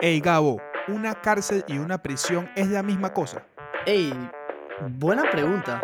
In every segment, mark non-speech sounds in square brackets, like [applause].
Ey, Gabo, ¿una cárcel y una prisión es la misma cosa? Ey, buena pregunta.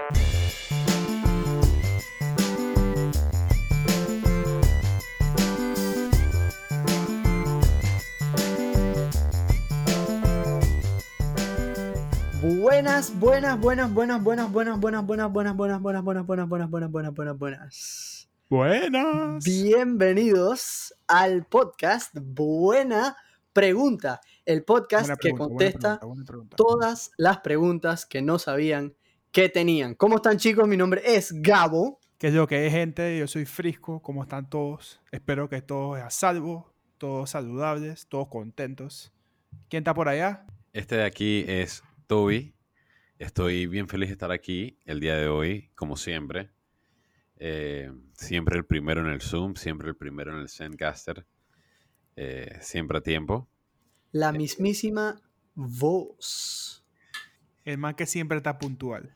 Buenas, buenas, buenas, buenas, buenas, buenas, buenas, buenas, buenas, buenas, buenas, buenas, buenas, buenas, buenas, buenas, buenas, buenas. Buenas. Bienvenidos al podcast Buena Pregunta, el podcast que buena contesta pregunta, buena pregunta. todas las preguntas que no sabían que tenían. ¿Cómo están chicos? Mi nombre es Gabo. ¿Qué es lo que es, gente? Yo soy Frisco. ¿Cómo están todos? Espero que todos a salvo, todos saludables, todos contentos. ¿Quién está por allá? Este de aquí es Toby. Estoy bien feliz de estar aquí el día de hoy, como siempre. Eh, siempre el primero en el Zoom, siempre el primero en el Zencaster. Eh, siempre a tiempo. La mismísima voz. El man que siempre está puntual.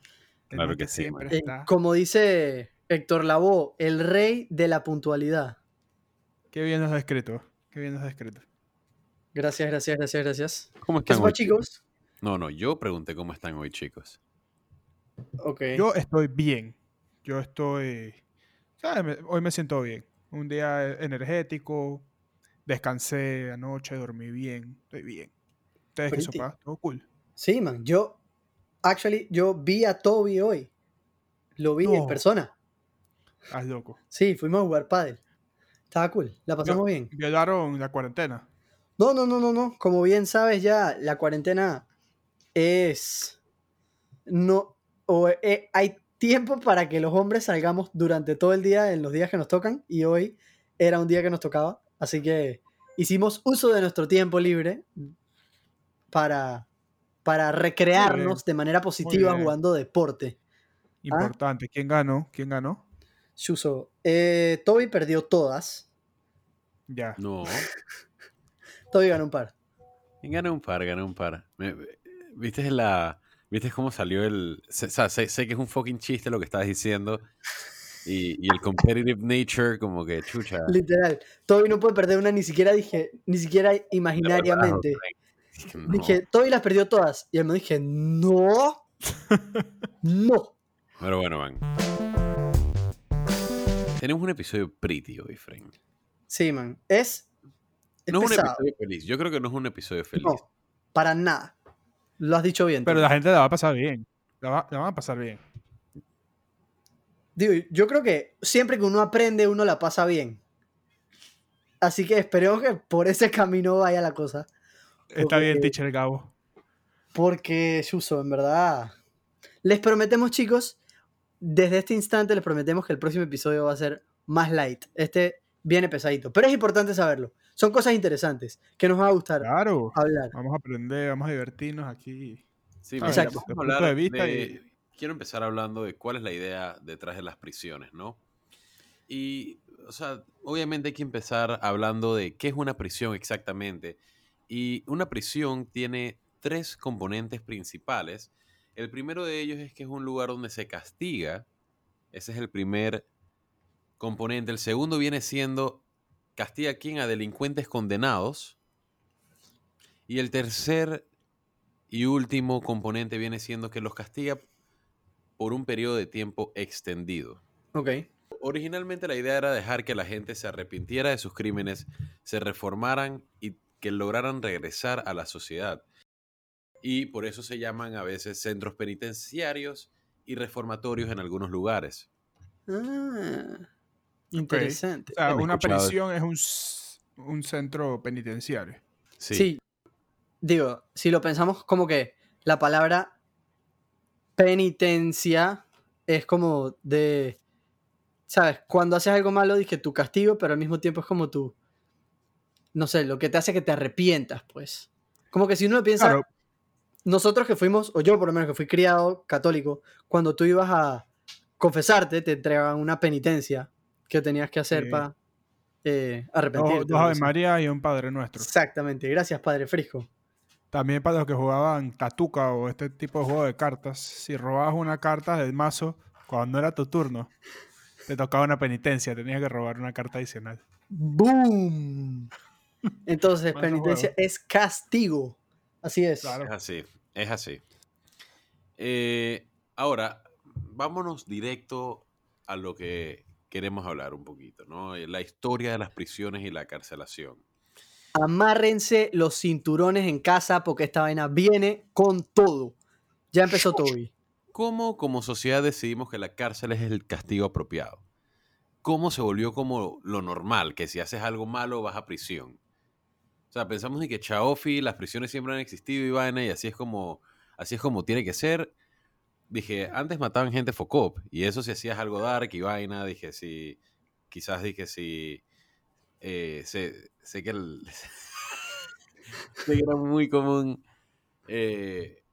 El Claro que sí, siempre. Eh, está. como dice Héctor Lavoe, el rey de la puntualidad. Qué bien nos ha descrito. Qué bien nos ha descrito. Gracias, gracias, gracias, gracias. ¿Cómo ¿Qué están hoy, chicos? No, no, yo pregunté cómo están hoy, chicos. Ok. Yo estoy bien. Yo estoy. Hoy me siento bien. Un día energético. Descansé anoche, dormí bien. Estoy bien. ¿Ustedes qué Pretty. sopa? Todo cool. Sí, man. Yo, actually, yo vi a Toby hoy. Lo vi en No. persona. Haz loco. Sí, fuimos a jugar pádel. Estaba cool. La pasamos bien. Violaron la cuarentena. No, no, no, no, no. Como bien sabes ya, la cuarentena es... No... O eh, hay tiempo para que los hombres salgamos durante todo el día en los días que nos tocan y hoy era un día que nos tocaba. Así que hicimos uso de nuestro tiempo libre para, para recrearnos de manera positiva jugando deporte. Importante. ¿Quién ganó? ¿Quién ganó? Shuso, eh, Toby perdió todas. Ya. No. [laughs] Toby ganó un par. Gané un par, gané un par. ¿Viste la... ¿Viste cómo salió el... sé- o sea, sé, sé que es un fucking chiste lo que estás diciendo. Y, y el competitive nature, como que chucha. Literal. Toby no puede perder una ni siquiera dije, ni siquiera imaginariamente. [laughs] Dije, no. Dije, Toby las perdió todas. Y él me dije, no. [laughs] no. Pero bueno, man. Tenemos un episodio pretty hoy, Frank. Sí, man. Es. es No es un episodio feliz. Yo creo que no es un episodio feliz. No, para nada. Lo has dicho bien. Pero la gente la va a pasar bien. La, va- la van a pasar bien. Digo, yo creo que siempre que uno aprende, uno la pasa bien. Así que esperemos que por ese camino vaya la cosa. Está bien, Porque- teacher Gabo. Porque, Suso, en verdad. Les prometemos, chicos, desde este instante les prometemos que el próximo episodio va a ser más light. Este viene pesadito. Pero es importante saberlo. Son cosas interesantes que nos va a gustar Claro. hablar. Vamos a aprender, vamos a divertirnos aquí. Sí, vamos a hablar de vista de- y- Quiero empezar hablando de cuál es la idea detrás de las prisiones, ¿no? Y, o sea, obviamente hay que empezar hablando de qué es una prisión exactamente. Y una prisión tiene tres componentes principales. El primero de ellos es que es un lugar donde se castiga. Ese es el primer componente. El segundo viene siendo castiga a quién? A delincuentes condenados. Y el tercer y último componente viene siendo que los castiga por un periodo de tiempo extendido. Ok. Originalmente la idea era dejar que la gente se arrepintiera de sus crímenes, se reformaran y que lograran regresar a la sociedad. Y por eso se llaman a veces centros penitenciarios y reformatorios en algunos lugares. Ah, interesante. O sea, una escuchado- prisión es un, un centro penitenciario. Sí. Sí. Digo, si lo pensamos como que la palabra penitencia es como de, ¿sabes? Cuando haces algo malo, dije tu castigo, pero al mismo tiempo es como tu, no sé, lo que te hace que te arrepientas, pues. Como que si uno piensa, Claro. nosotros que fuimos, o yo por lo menos que fui criado católico, cuando tú ibas a confesarte, te entregaban una penitencia que tenías que hacer Sí. para eh, arrepentirte. dos Ave. María y un Padre Nuestro. Exactamente, gracias Padre Frisco. También para los que jugaban tatuca o este tipo de juego de cartas, si robabas una carta del mazo cuando era tu turno, te tocaba una penitencia, tenías que robar una carta adicional. ¡Boom! Entonces, penitencia juego. es castigo. Así es. Claro. Es así, es así. Eh, ahora, vámonos directo a lo que queremos hablar un poquito, ¿no? La historia de las prisiones y la carcelación. Amárrense los cinturones en casa porque esta vaina viene con todo. Ya empezó Toby. ¿Cómo como sociedad decidimos que la cárcel es el castigo apropiado? ¿Cómo se volvió como lo normal, que si haces algo malo vas a prisión? O sea, pensamos en que Chaofi, las prisiones siempre han existido y vaina, y así es como, así es como tiene que ser. Dije, antes mataban gente Focop, y eso si hacías algo dark y vaina, dije, si, quizás dije, si, eh, sé, sé que el- [laughs] sé que era muy común, eh,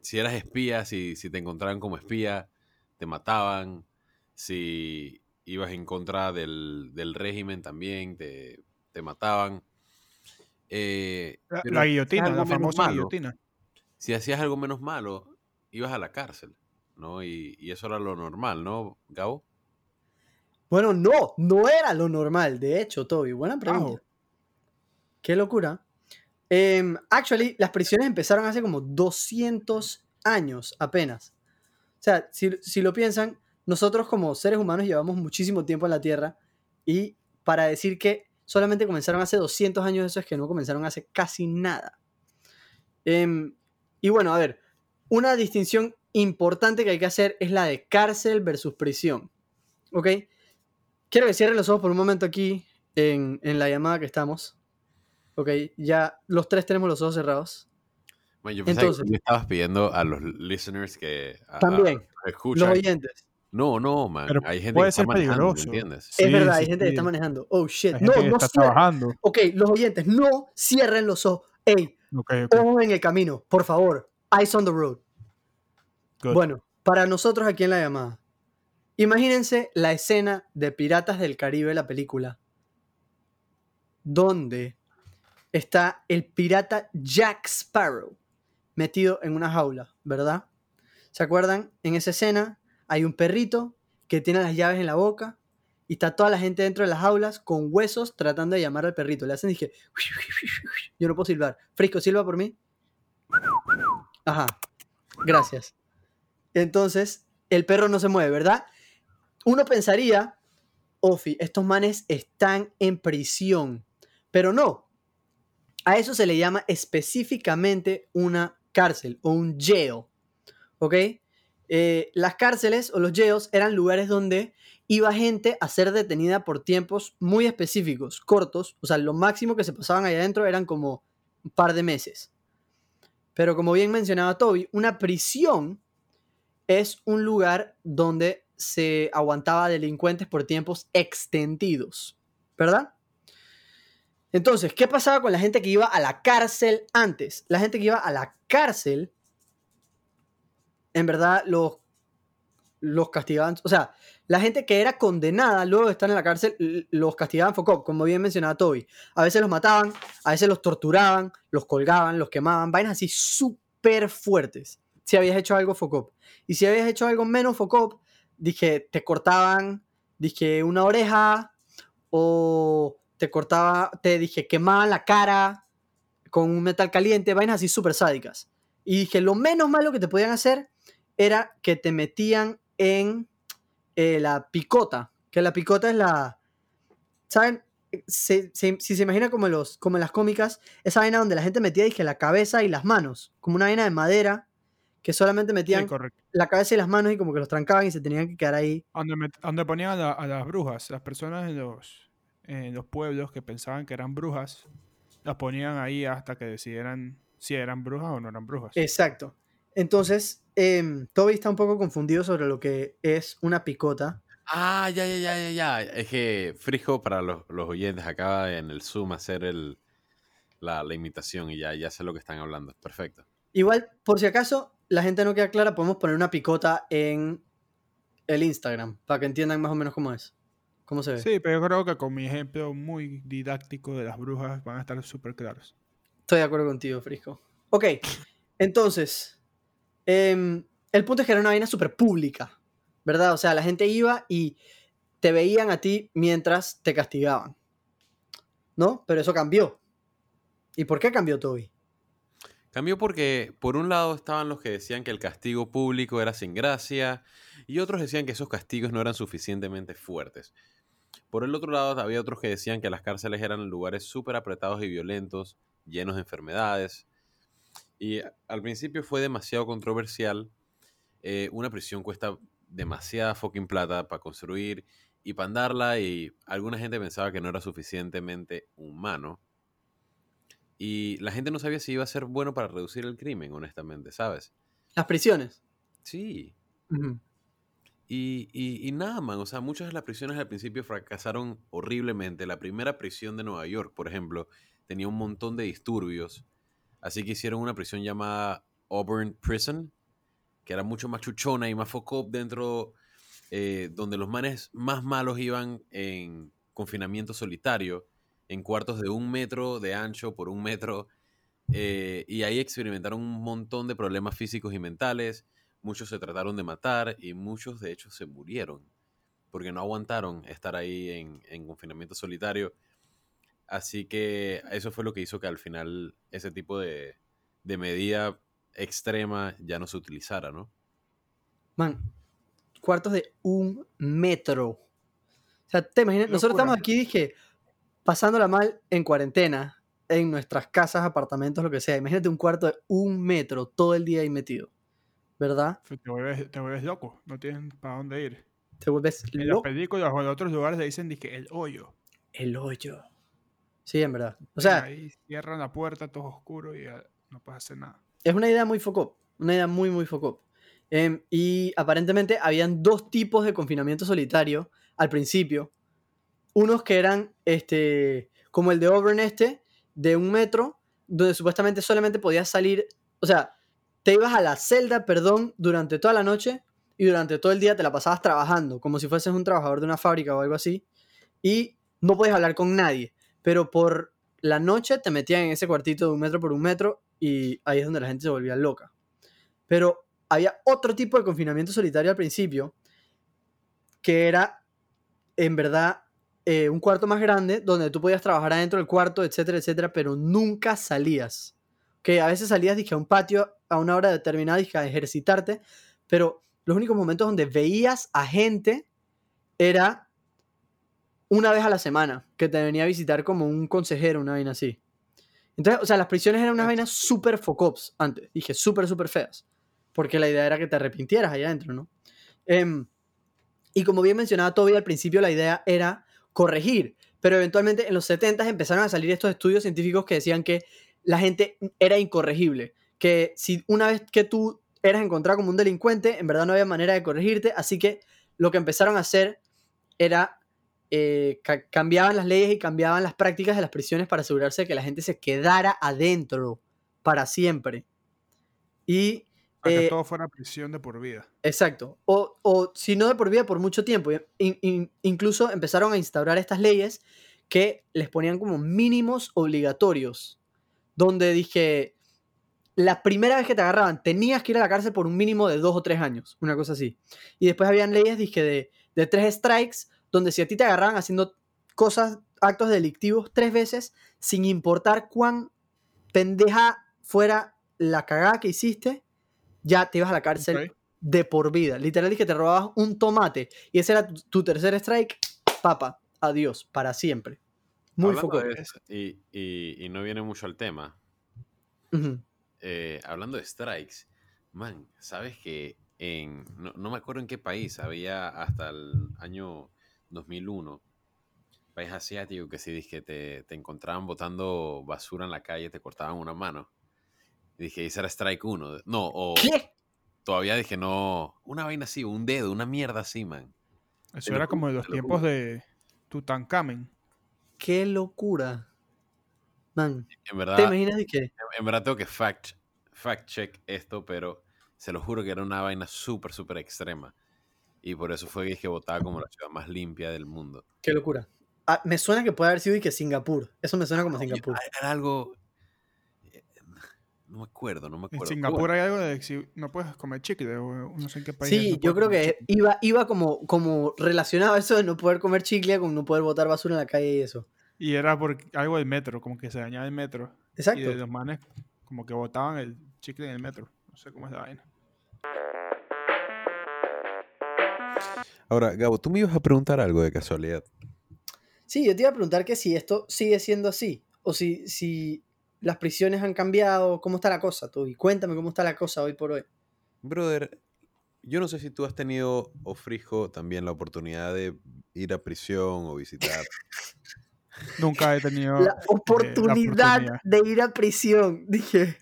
si eras espía, si, si te encontraban como espía, te mataban, si ibas en contra del, del régimen también, te, te mataban. Eh, La, guillotina, la famosa malo, guillotina. Si hacías algo menos malo, ibas a la cárcel, ¿no? Y, y eso era lo normal, ¿no, Gabo? Bueno, no, no era lo normal. De hecho, Toby, buena pregunta. Wow. Qué locura. Em, actually, las prisiones empezaron hace como 200 años apenas. O sea, si, si lo piensan, nosotros como seres humanos llevamos muchísimo tiempo en la Tierra y para decir que solamente comenzaron hace 200 años, eso es que no comenzaron hace casi nada. Em, y bueno, a ver, una distinción importante que hay que hacer es la de cárcel versus prisión. ¿Ok? Quiero que cierren los ojos por un momento aquí en, en la llamada que estamos. Ok, ya los tres tenemos los ojos cerrados. Bueno, yo pensaba Entonces- que estabas pidiendo a los listeners que a- a- También, los escuchan. oyentes. No, no, man. Pero hay gente puede que está ser manejando, ¿me peligroso. entiendes? es Sí, verdad, sí, hay gente que está sí. manejando. Oh, shit. Hay No, gente no está cierren. trabajando. Ok, los oyentes, no cierren los ojos. Ey, Ok, ok. ojos en el camino, por favor. Eyes on the road. good. Bueno, para nosotros aquí en la llamada, imagínense la escena de Piratas del Caribe, la película, donde está el pirata Jack Sparrow metido en una jaula, ¿verdad? ¿Se acuerdan? En esa escena hay un perrito que tiene las llaves en la boca y está toda la gente dentro de las jaulas con huesos tratando de llamar al perrito. Le hacen, dije, [laughs] yo no puedo silbar. Frisco, silba por mí. Ajá, gracias. Entonces, el perro no se mueve, ¿verdad? Uno pensaría, Ofi, estos manes están en prisión. Pero no. A eso se le llama específicamente una cárcel o un jail. ¿Ok? Eh, las cárceles o los jails eran lugares donde iba gente a ser detenida por tiempos muy específicos, cortos. O sea, lo máximo que se pasaban allá adentro eran como un par de meses. Pero como bien mencionaba Toby, una prisión es un lugar donde se aguantaba delincuentes por tiempos extendidos, ¿verdad? Entonces, ¿qué pasaba con la gente que iba a la cárcel antes? La gente que iba a la cárcel, en verdad, los, castigaban, o sea, la gente que era condenada luego de estar en la cárcel, los castigaban FOCOP, como bien mencionaba Toby. A veces los mataban, a veces los torturaban, los colgaban, los quemaban, vainas así súper fuertes. Si habías hecho algo FOCOP. Y si habías hecho algo menos FOCOP, dije, te cortaban, dije, una oreja, o te cortaba, te dije, quemaban la cara con un metal caliente, vainas así súper sádicas. Y dije, lo menos malo que te podían hacer era que te metían en eh, la picota, que la picota es la, ¿saben? Si se imagina como, los, como en las cómicas, esa vaina donde la gente metía, dije, la cabeza y las manos, como una vaina de madera, que solamente metían la cabeza y las manos y como que los trancaban y se tenían que quedar ahí. Donde, donde ponían a, la- a las brujas, las personas en los, en los pueblos que pensaban que eran brujas, las ponían ahí hasta que decidieran si eran brujas o no eran brujas. Exacto. Entonces, em, Toby está un poco confundido sobre lo que es una picota. Ah, ya, ya, ya, ya, ya. Es que Frijo, para los, los oyentes, acaba en el Zoom hacer el, la, la imitación y ya, ya sé lo que están hablando. Perfecto. Igual, por si acaso la gente no queda clara, podemos poner una picota en el Instagram para que entiendan más o menos cómo es. ¿Cómo se ve? Sí, pero yo creo que con mi ejemplo muy didáctico de las brujas van a estar súper claros. Estoy de acuerdo contigo, Frisco. Ok, entonces, em, el punto es que era una vaina súper pública, ¿verdad? O sea, la gente iba y te veían a ti mientras te castigaban. ¿no? Pero eso cambió. ¿Y por qué cambió Toby? Cambió porque, por un lado, estaban los que decían que el castigo público era sin gracia, y otros decían que esos castigos no eran suficientemente fuertes. Por el otro lado, había otros que decían que las cárceles eran lugares súper apretados y violentos, llenos de enfermedades. Y al principio fue demasiado controversial. Eh, una prisión cuesta demasiada fucking plata para construir y para andarla, y alguna gente pensaba que no era suficientemente humano. Y la gente no sabía si iba a ser bueno para reducir el crimen, honestamente, ¿sabes? Las prisiones. Sí. Y, y nada, man, o sea, muchas de las prisiones al principio fracasaron horriblemente. La primera prisión de Nueva York, por ejemplo, tenía un montón de disturbios. Así que hicieron una prisión llamada Auburn Prison, que era mucho más chuchona y más foco dentro, eh, donde los manes más malos iban en confinamiento solitario, en cuartos de un metro de ancho por un metro. eh, y ahí experimentaron un montón de problemas físicos y mentales. Muchos se trataron de matar y muchos de hecho se murieron porque no aguantaron estar ahí en, en confinamiento solitario. Así que eso fue lo que hizo que al final ese tipo de, de medida extrema ya no se utilizara, ¿no? Man, cuartos de un metro. O sea, te imaginas, nosotros estamos aquí, dije, pasándola mal en cuarentena, en nuestras casas, apartamentos, lo que sea. Imagínate un cuarto de un metro todo el día ahí metido. ¿Verdad? Te vuelves, te vuelves loco, no tienes para dónde ir. Te vuelves En las loco. películas o en otros lugares le dicen que el hoyo. El hoyo. Sí, en verdad. O sea, ahí cierran la puerta, todo oscuro y ya no puedes hacer nada. es una idea muy focop. Una idea muy, muy focop. Em, y aparentemente habían dos tipos de confinamiento solitario al principio. Unos que eran este, como el de Auburn este, de un metro, donde supuestamente solamente podías salir, o sea, te ibas a la celda, perdón, durante toda la noche y durante todo el día te la pasabas trabajando, como si fueses un trabajador de una fábrica o algo así, y no podías hablar con nadie, pero por la noche te metían en ese cuartito de un metro por un metro y ahí es donde la gente se volvía loca. Pero había otro tipo de confinamiento solitario al principio, que era en verdad eh, un cuarto más grande donde tú podías trabajar adentro del cuarto, etcétera, etcétera, pero nunca salías. Que a veces salías dije, a un patio a una hora determinada dije, a ejercitarte, pero los únicos momentos donde veías a gente era una vez a la semana, que te venía a visitar como un consejero, una vaina así. Entonces, o sea, las prisiones eran unas vainas súper focops antes, dije, súper, súper feas, porque la idea era que te arrepintieras allá adentro, ¿no? Em, y como bien mencionaba Toby, al principio la idea era corregir, pero eventualmente en los 70 empezaron a salir estos estudios científicos que decían que la gente era incorregible, que si una vez que tú eras encontrado como un delincuente, en verdad no había manera de corregirte, así que lo que empezaron a hacer era eh, ca- cambiaban las leyes y cambiaban las prácticas de las prisiones para asegurarse de que la gente se quedara adentro para siempre. Y Para que eh, todo fuera prisión de por vida. Exacto. O, o si no de por vida, por mucho tiempo. In- in- incluso empezaron a instaurar estas leyes que les ponían como mínimos obligatorios. Donde dije, la primera vez que te agarraban tenías que ir a la cárcel por un mínimo de dos o tres años. Una cosa así. Y después habían leyes, dije, de, de tres strikes, donde si a ti te agarraban haciendo cosas, actos delictivos tres veces, sin importar cuán pendeja fuera la cagada que hiciste, ya te ibas a la cárcel de por vida. Literal que te robabas un tomate y ese era tu, tu tercer strike, papa, adiós, para siempre. Muy foco. de eso, y, y- y no viene mucho al tema. Eh, hablando de strikes, man, sabes que en, no, no me acuerdo en qué país, había hasta el año 2001, país asiático que si dije te, te encontraban botando basura en la calle, te cortaban una mano. Y dije, ese era strike 1. No, o ¿Qué? todavía dije, no, una vaina así, un dedo, una mierda así, man. Eso era como de los te lo tiempos de Tutankamen. Qué locura. Man, En ¿te verdad, imaginas de qué? en verdad tengo que fact, fact check esto, pero se lo juro que era una vaina súper, súper extrema. Y por eso fue que dije votaba como la ciudad más limpia del mundo. Qué locura. Ah, me suena que puede haber sido y que Singapur. Eso me suena como Singapur. Era algo. No me acuerdo, no me En acuerdo. Pero Singapur hay algo de que si no puedes comer chicle o no sé en qué país. Sí, no yo creo que chicle. iba, iba como, como relacionado a eso de no poder comer chicle con no poder botar basura en la calle y eso. Y era por algo del metro, como que se dañaba el metro. Y Exacto. de los manes como que botaban el chicle en el metro. No sé cómo es la vaina. Ahora, Gabo, tú me ibas a preguntar algo de casualidad. Sí, yo te iba a preguntar que si esto sigue siendo así, o si, si las prisiones han cambiado, ¿cómo está la cosa, Toby? Cuéntame cómo está la cosa hoy por hoy. Brother, yo no sé si tú has tenido, o Frijo, también la oportunidad de ir a prisión o visitar. [laughs] Nunca he tenido... La eh, oportunidad oportunidad. de ir a prisión, dije.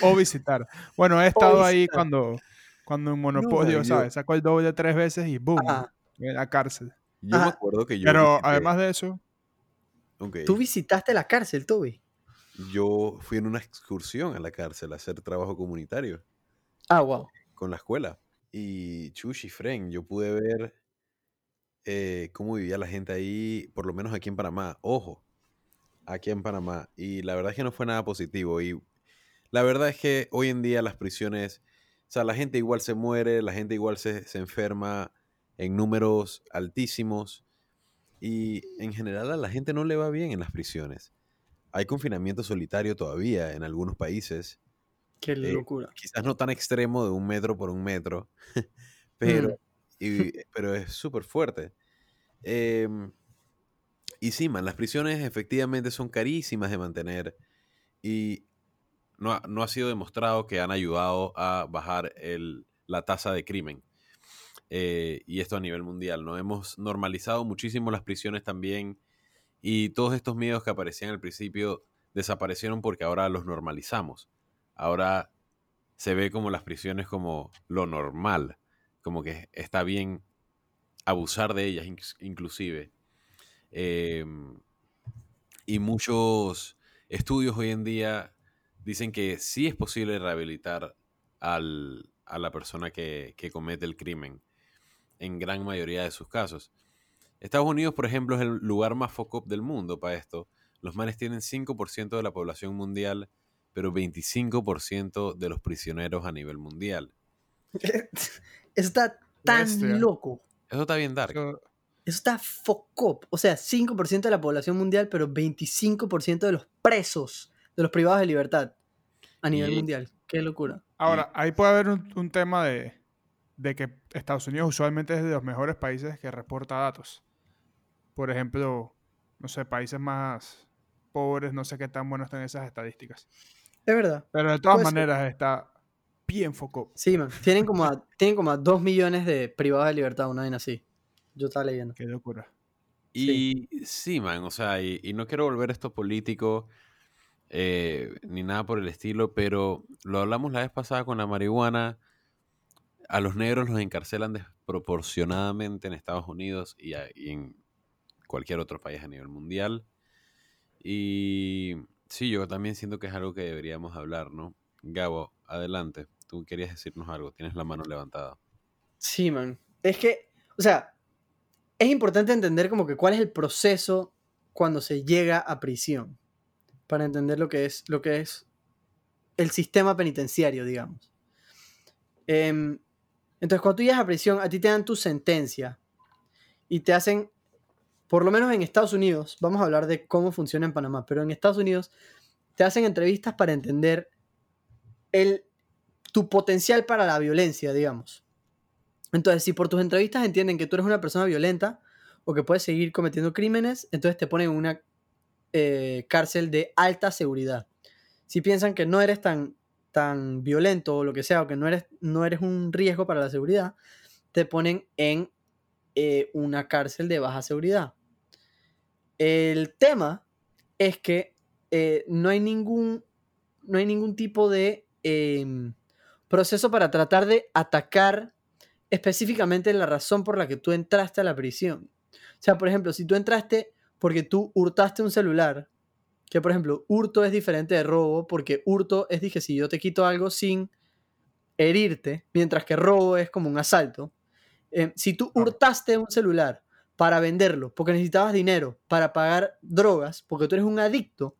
O visitar. Bueno, he estado ahí cuando, cuando en Monopolio, yo- ¿sabes? Sacó el doble tres veces y ¡boom! Ajá. En la cárcel. Yo me acuerdo que yo. Pero visité- además de eso, Tú visitaste la cárcel, Toby. Yo fui en una excursión a la cárcel a hacer trabajo comunitario Ah, wow. con la escuela. Y Chushi Fren, yo pude ver eh, cómo vivía la gente ahí, por lo menos aquí en Panamá. Ojo, aquí en Panamá. Y la verdad es que no fue nada positivo. Y la verdad es que hoy en día las prisiones, o sea, la gente igual se muere, la gente igual se, se enferma en números altísimos. Y en general a la gente no le va bien en las prisiones. Hay confinamiento solitario todavía en algunos países Qué Eh, locura. quizás no tan extremo de un metro por un metro, [laughs] pero, Mm. y- pero es súper fuerte. Em, y sí, man, las prisiones efectivamente son carísimas de mantener y no ha, no ha sido demostrado que han ayudado a bajar el- la tasa de crimen. Eh, y esto a nivel mundial, ¿no? Hemos normalizado muchísimo las prisiones también y todos estos miedos que aparecían al principio desaparecieron porque ahora los normalizamos. Ahora se ve como las prisiones como lo normal, como que está bien abusar de ellas inc- inclusive. Em, y muchos estudios hoy en día dicen que sí es posible rehabilitar al- a la persona que, que comete el crimen en gran mayoría de sus casos. Estados Unidos, por ejemplo, es el lugar más foco del mundo para esto. Los manes tienen 5% de la población mundial, pero 25% de los prisioneros a nivel mundial. Eso [laughs] está tan Bestia. loco. Eso está bien dark. eso- está focop. O sea, 5% de la población mundial, pero 25% de los presos, de los privados de libertad a nivel Y- mundial. Qué locura. Ahora, ahí puede haber un, un tema de, de que Estados Unidos usualmente es de los mejores países que reporta datos. Por ejemplo, no sé, países más pobres, no sé qué tan buenos están esas estadísticas. Es verdad. Pero de todas maneras está bien foco. Sí, man. Tienen como a, [laughs] tienen como a 2 millones de privados de libertad, una vez así. Yo estaba leyendo. Qué locura. Y sí, man, o sea, y, y no quiero volver esto político eh, ni nada por el estilo, pero lo hablamos la vez pasada con la marihuana. A los negros los encarcelan desproporcionadamente en Estados Unidos y, a- y en cualquier otro país a nivel mundial. Y sí, yo también siento que es algo que deberíamos hablar, ¿no? Gabo, adelante. Tú querías decirnos algo, tienes la mano levantada. Sí, man. Es que, o sea, es importante entender como que cuál es el proceso cuando se llega a prisión. Para entender lo que es, lo que es el sistema penitenciario, digamos. Em, entonces, cuando tú llegas a prisión, a ti te dan tu sentencia y te hacen, por lo menos en Estados Unidos, vamos a hablar de cómo funciona en Panamá, pero en Estados Unidos te hacen entrevistas para entender el, tu potencial para la violencia, digamos. Entonces, si por tus entrevistas entienden que tú eres una persona violenta o que puedes seguir cometiendo crímenes, entonces te ponen en una eh, cárcel de alta seguridad. Si piensan que no eres tan, tan violento o lo que sea, o que no eres, no eres un riesgo para la seguridad, te ponen en eh, una cárcel de baja seguridad. El tema es que eh, no, hay ningún, no hay ningún tipo de em, proceso para tratar de atacar específicamente la razón por la que tú entraste a la prisión. O sea, por ejemplo, si tú entraste porque tú hurtaste un celular, que por ejemplo, hurto es diferente de robo, porque hurto es, dije, si yo te quito algo sin herirte, mientras que robo es como un asalto. Eh, si tú hurtaste un celular para venderlo, porque necesitabas dinero para pagar drogas, porque tú eres un adicto,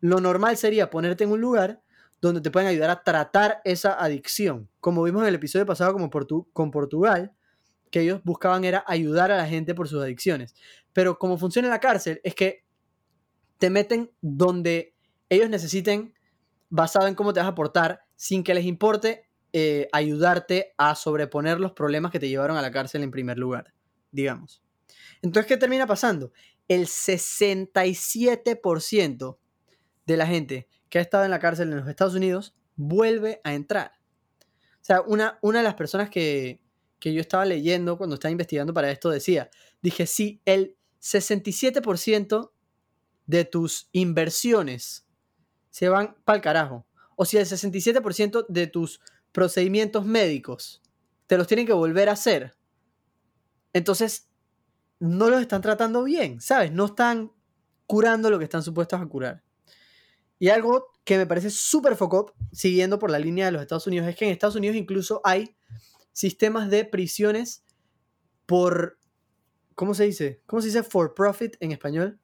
lo normal sería ponerte en un lugar donde te pueden ayudar a tratar esa adicción. Como vimos en el episodio pasado como Portu- con Portugal, que ellos buscaban era ayudar a la gente por sus adicciones. Pero como funciona en la cárcel es que te meten donde ellos necesiten, basado en cómo te vas a portar, sin que les importe eh, ayudarte a sobreponer los problemas que te llevaron a la cárcel en primer lugar, digamos. Entonces, ¿qué termina pasando? El 67% de la gente que ha estado en la cárcel en los Estados Unidos vuelve a entrar. O sea, una, una de las personas que, que yo estaba leyendo cuando estaba investigando para esto decía, dije, si el 67% de tus inversiones se van para el carajo, o si el 67% de tus procedimientos médicos te los tienen que volver a hacer, entonces no los están tratando bien, ¿sabes? No están curando lo que están supuestos a curar. Y algo que me parece súper foco, siguiendo por la línea de los Estados Unidos, es que en Estados Unidos incluso hay sistemas de prisiones por, ¿cómo se dice? ¿Cómo se dice for profit en español?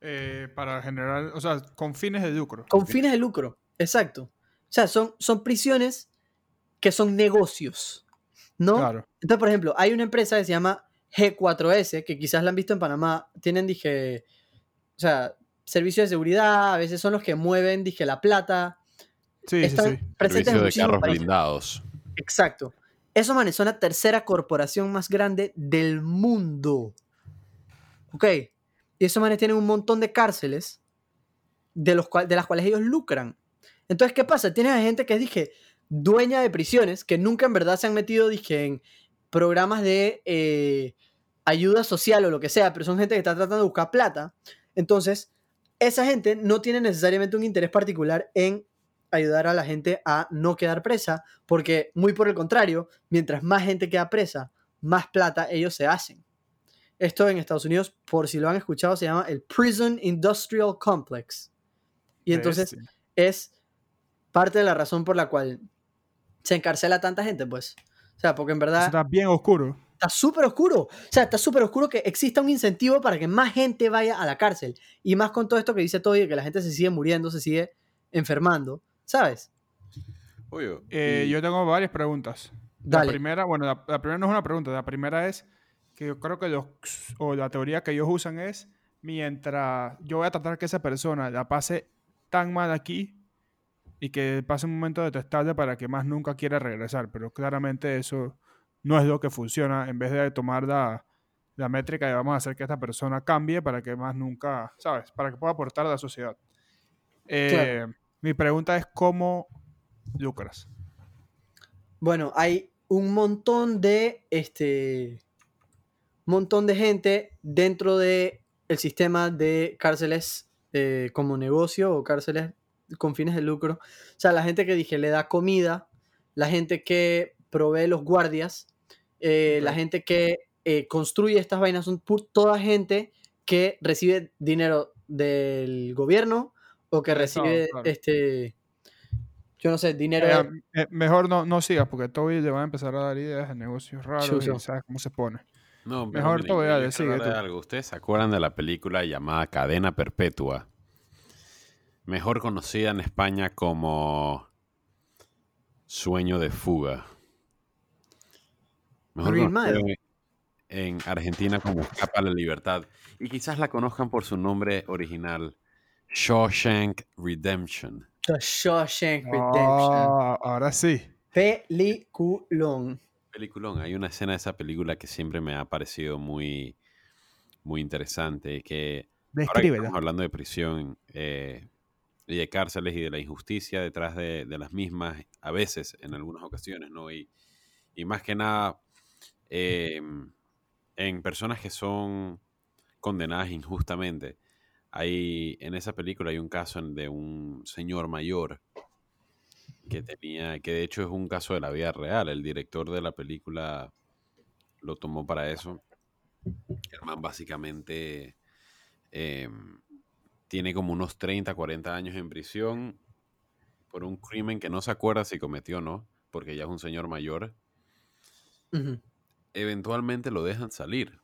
Eh, para generar, o sea, con fines de lucro. Con fines de lucro, exacto. O sea, son, son prisiones que son negocios, ¿no? Claro. Entonces, por ejemplo, hay una empresa que se llama G4S, que quizás la han visto en Panamá, tienen, dije, o sea, servicios de seguridad, a veces son los que mueven, dije, la plata. Sí, Están sí, sí. presentes en Servicio de carros países. blindados. Exacto. Eso, man, es la tercera corporación más grande del mundo. ¿Ok? Y esos manes tienen un montón de cárceles de, los cual- de las cuales ellos lucran. Entonces, ¿qué pasa? Tienes a gente que es, dije, dueña de prisiones, que nunca en verdad se han metido, dije, en programas de eh, ayuda social o lo que sea, pero son gente que está tratando de buscar plata. Entonces, esa gente no tiene necesariamente un interés particular en ayudar a la gente a no quedar presa, porque muy por el contrario, mientras más gente queda presa, más plata ellos se hacen. Esto en Estados Unidos, por si lo han escuchado, se llama el Prison Industrial Complex. Y entonces es parte de la razón por la cual se encarcela a tanta gente, pues. O sea, porque en verdad está bien oscuro. está súper oscuro. O sea, está súper oscuro que exista un incentivo para que más gente vaya a la cárcel. Y más con todo esto que dice todo y que la gente se sigue muriendo, se sigue enfermando. ¿Sabes? Oye, Eh, y- yo tengo varias preguntas. La Dale. primera, bueno, la, la primera no es una pregunta, la primera es que yo creo que los, o la teoría que ellos usan es, mientras yo voy a tratar que esa persona la pase tan mal aquí y que pase un momento detestable para que más nunca quiera regresar, pero claramente eso no es lo que funciona, en vez de tomar la, la métrica de vamos a hacer que esta persona cambie para que más nunca, ¿sabes? Para que pueda aportar a la sociedad. Eh, Mi pregunta es, ¿cómo lucras? Bueno, hay un montón de este montón de gente dentro de el sistema de cárceles eh, como negocio o cárceles con fines de lucro. O sea, la gente que dije le da comida, la gente que provee los guardias, eh, la gente que eh, construye estas vainas, son toda gente que recibe dinero del gobierno o que recibe claro. este yo no sé, dinero Eh, de- eh, mejor no, no sigas porque Toby le va a empezar a dar ideas de negocios raros Chuzo. y sabes cómo se pone. No, Mejor de tú. algo. ¿Ustedes se acuerdan de la película llamada Cadena Perpetua? Mejor conocida en España como Sueño de Fuga. Mejor conocida en Argentina como Escapa a la Libertad. Y quizás la conozcan por su nombre original, Shawshank Redemption. The Shawshank Redemption. Ah, ahora sí. Peliculón. Peliculón. Hay una escena de esa película que siempre me ha parecido muy, muy interesante. Que ahora que estamos hablando de prisión eh, de cárceles y de la injusticia detrás de, de las mismas, a veces, en algunas ocasiones, ¿no? Y, y más que nada, eh, en personas que son condenadas injustamente. Hay, en esa película hay un caso de un señor mayor que tenía, que de hecho es un caso de la vida real. El director de la película lo tomó para eso. El man básicamente eh, tiene como unos 30, 40 años en prisión por un crimen que no se acuerda si cometió o no, porque ya es un señor mayor. Eventualmente lo dejan salir,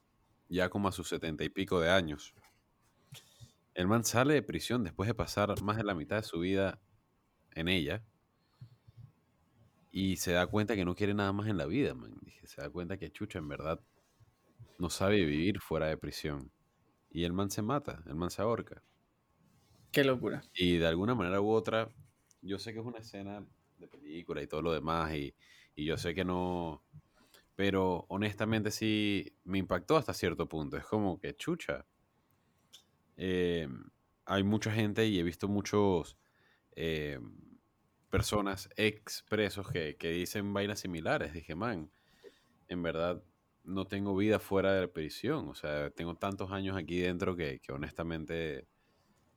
ya como a sus setenta y pico de años. El man sale de prisión después de pasar más de la mitad de su vida en ella. Y se da cuenta que no quiere nada más en la vida, man. Dije, se da cuenta que Chucha en verdad no sabe vivir fuera de prisión. y el man se mata, el man se ahorca. Qué locura. Y de alguna manera u otra, yo sé que es una escena de película y todo lo demás, y, y yo sé que no, pero honestamente sí me impactó hasta cierto punto. Es como que chucha. Eh, hay mucha gente y he visto muchos eh, personas expresos que, que dicen vainas similares. Dije, man, en verdad no tengo vida fuera de la prisión. O sea, tengo tantos años aquí dentro que, que honestamente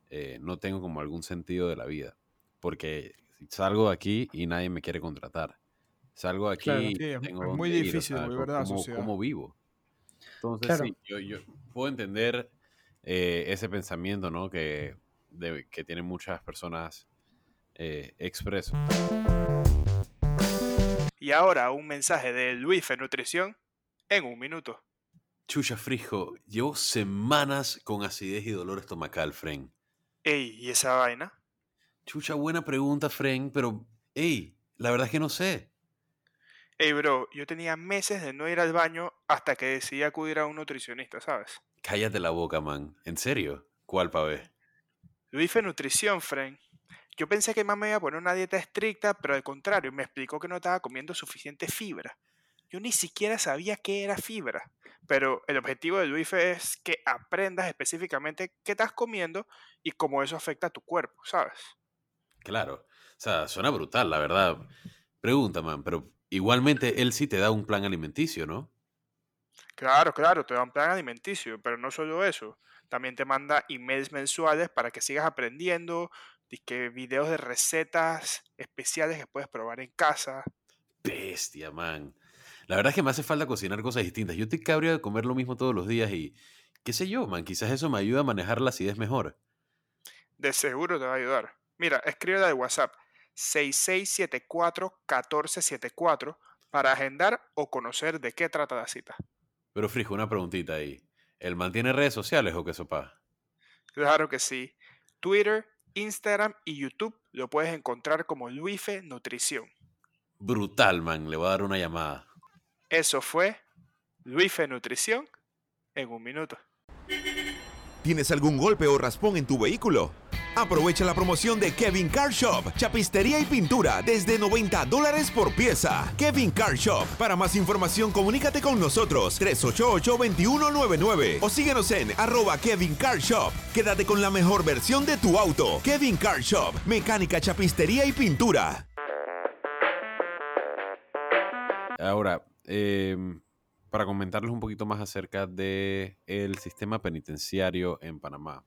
eh, no tengo como algún sentido de la vida. Porque salgo de aquí y nadie me quiere contratar. Salgo de aquí Claro, y sí, es- tengo es dónde muy ir, o difícil sea, volver a la ¿cómo- vivo? Entonces, Claro. sí, yo, yo puedo entender eh, ese pensamiento, ¿no? Que, de- que tienen muchas personas eh, expreso. Y ahora un mensaje de Luis Nutrición en un minuto. Chucha Frijo, llevo semanas con acidez y dolor estomacal, Fren. Ey, ¿y esa vaina? Chucha, buena pregunta, Fren, pero, hey, la verdad es que no sé. Ey, bro, yo tenía meses de no ir al baño hasta que decidí acudir a un nutricionista, ¿sabes? Cállate la boca, man. ¿En serio? ¿Cuál, pavé? Luis Nutrición, friend. Yo pensé que más me iba a poner una dieta estricta, pero al contrario, me explicó que no estaba comiendo suficiente fibra. Yo ni siquiera sabía qué era fibra. Pero el objetivo de Luis es que aprendas específicamente qué estás comiendo y cómo eso afecta a tu cuerpo, ¿sabes? Claro. O sea, suena brutal, la verdad. Pregunta, man, pero igualmente él sí te da un plan alimenticio, ¿no? Claro, claro, te da un plan alimenticio, pero no solo eso. También te manda emails mensuales para que sigas aprendiendo, que videos de recetas especiales que puedes probar en casa. Bestia, man. La verdad es que me hace falta cocinar cosas distintas. Yo estoy cabrio de comer lo mismo todos los días y qué sé yo, man, quizás eso me ayuda a manejar la acidez mejor. De seguro te va a ayudar. Mira, escríbela de WhatsApp 6674-1474 para agendar o conocer de qué trata la cita. Pero Frijo, una preguntita ahí. ¿El man tiene redes sociales o qué sopa? Claro que sí. Twitter, Instagram y YouTube lo puedes encontrar como Luife Nutrición. Brutal, man. Le voy a dar una llamada. Eso fue Luife Nutrición en un minuto. ¿Tienes algún golpe o raspón en tu vehículo? Aprovecha la promoción de Kevin Car Shop, chapistería y pintura desde 90 dólares por pieza. Kevin Car Shop. Para más información, comunícate con nosotros 388-2199 o síguenos en arroba Kevin Car Shop. Quédate con la mejor versión de tu auto. Kevin Car Shop, mecánica, chapistería y pintura. Ahora, em, para comentarles un poquito más acerca del sistema penitenciario en Panamá.